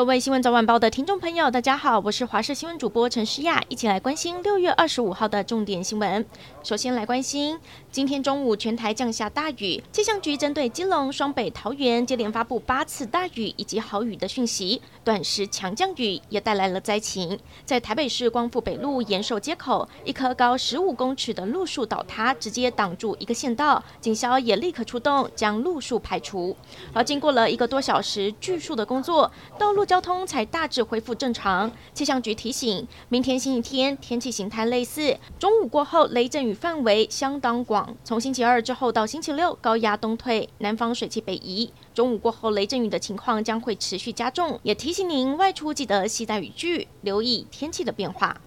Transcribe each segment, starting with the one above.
各位新闻早晚报的听众朋友，大家好，我是华视新闻主播陈诗雅，一起来关心六月二十五号的重点新闻。首先来关心，今天中午全台降下大雨，气象局针对基隆、双北、桃园接连发布八次大雨以及豪雨的讯息，短时强降雨也带来了灾情。在台北市光复北路延寿街口，一棵高十五公尺的路树倒塌，直接挡住一个县道，警消也立刻出动将路树排除。而经过了一个多小时锯树的工作，道路。交通才大致恢复正常。气象局提醒，明天星期天天气形态类似，中午过后雷阵雨范围相当广。从星期二之后到星期六，高压东退，南方水汽北移，中午过后雷阵雨的情况将会持续加重。也提醒您外出记得携带雨具，留意天气的变化。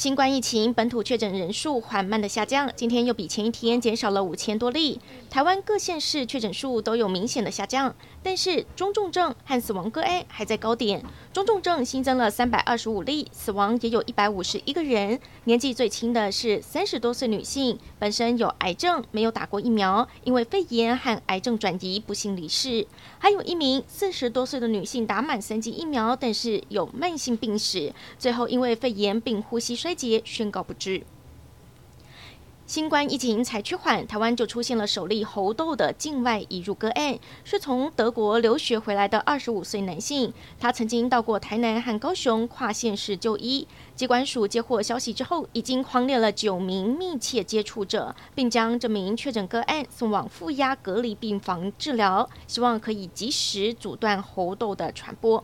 新冠疫情本土确诊人数缓慢的下降，今天又比前一天减少了五千多例。台湾各县市确诊数都有明显的下降，但是中重症和死亡个案还在高点。中重症新增了三百二十五例，死亡也有一百五十一个人。年纪最轻的是三十多岁女性，本身有癌症，没有打过疫苗，因为肺炎和癌症转移不幸离世。还有一名四十多岁的女性打满三剂疫苗，但是有慢性病史，最后因为肺炎并呼吸衰竭，宣告不治。新冠疫情才趋缓，台湾就出现了首例猴痘的境外移入个案，是从德国留学回来的二十五岁男性。他曾经到过台南和高雄跨县市就医。机管署接获消息之后，已经匡列了九名密切接触者，并将这名确诊个案送往负压隔离病房治疗，希望可以及时阻断猴痘的传播。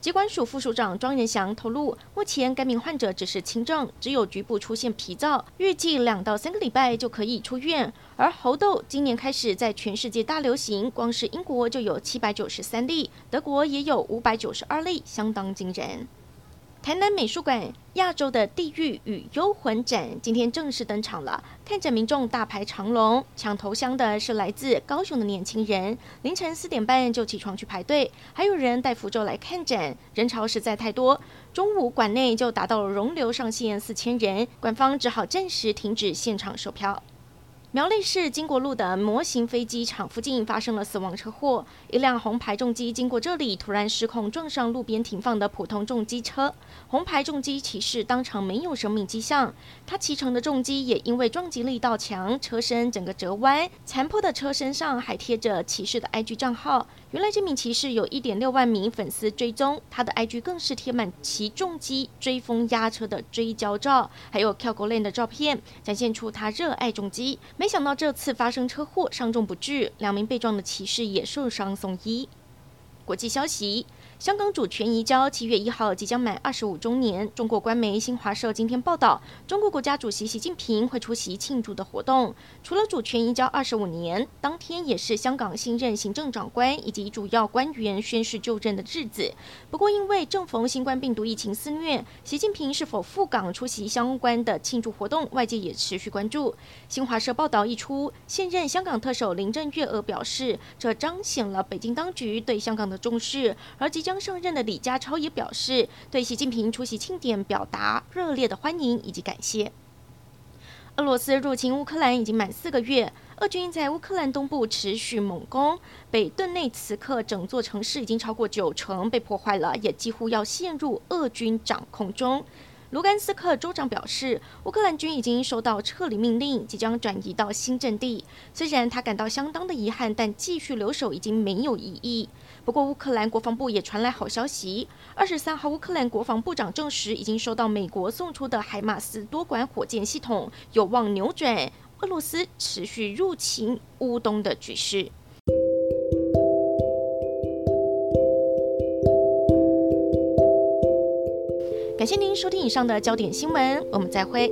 疾管署副署长庄仁祥透露，目前该名患者只是轻症，只有局部出现皮燥，预计两到三个礼拜就可以出院。而猴痘今年开始在全世界大流行，光是英国就有七百九十三例，德国也有五百九十二例，相当惊人。台南美术馆亚洲的地狱与幽魂展今天正式登场了，看展民众大排长龙，抢头香的是来自高雄的年轻人，凌晨四点半就起床去排队，还有人带符咒来看展，人潮实在太多，中午馆内就达到了容留上限四千人，馆方只好暂时停止现场售票。苗栗市经国路的模型飞机场附近发生了死亡车祸，一辆红牌重机经过这里，突然失控撞上路边停放的普通重机车，红牌重机骑士当场没有生命迹象，他骑乘的重机也因为撞击力道强，车身整个折弯，残破的车身上还贴着骑士的 IG 账号。原来这名骑士有一点六万名粉丝追踪，他的 IG 更是贴满骑重机追风压车的追焦照，还有跳狗链的照片，展现出他热爱重机。没想到这次发生车祸，伤重不治，两名被撞的骑士也受伤送医。国际消息。香港主权移交七月一号即将满二十五周年。中国官媒新华社今天报道，中国国家主席习近平会出席庆祝的活动。除了主权移交二十五年，当天也是香港新任行政长官以及主要官员宣誓就任的日子。不过，因为正逢新冠病毒疫情肆虐，习近平是否赴港出席相关的庆祝活动，外界也持续关注。新华社报道一出，现任香港特首林郑月娥表示，这彰显了北京当局对香港的重视，而即将。刚上任的李家超也表示，对习近平出席庆典表达热烈的欢迎以及感谢。俄罗斯入侵乌克兰已经满四个月，俄军在乌克兰东部持续猛攻，北顿内此刻整座城市已经超过九成被破坏了，也几乎要陷入俄军掌控中。卢甘斯克州长表示，乌克兰军已经收到撤离命令，即将转移到新阵地。虽然他感到相当的遗憾，但继续留守已经没有意义。不过，乌克兰国防部也传来好消息。二十三号，乌克兰国防部长证实，已经收到美国送出的海马斯多管火箭系统，有望扭转俄罗斯持续入侵乌东的局势。感谢您收听以上的焦点新闻，我们再会。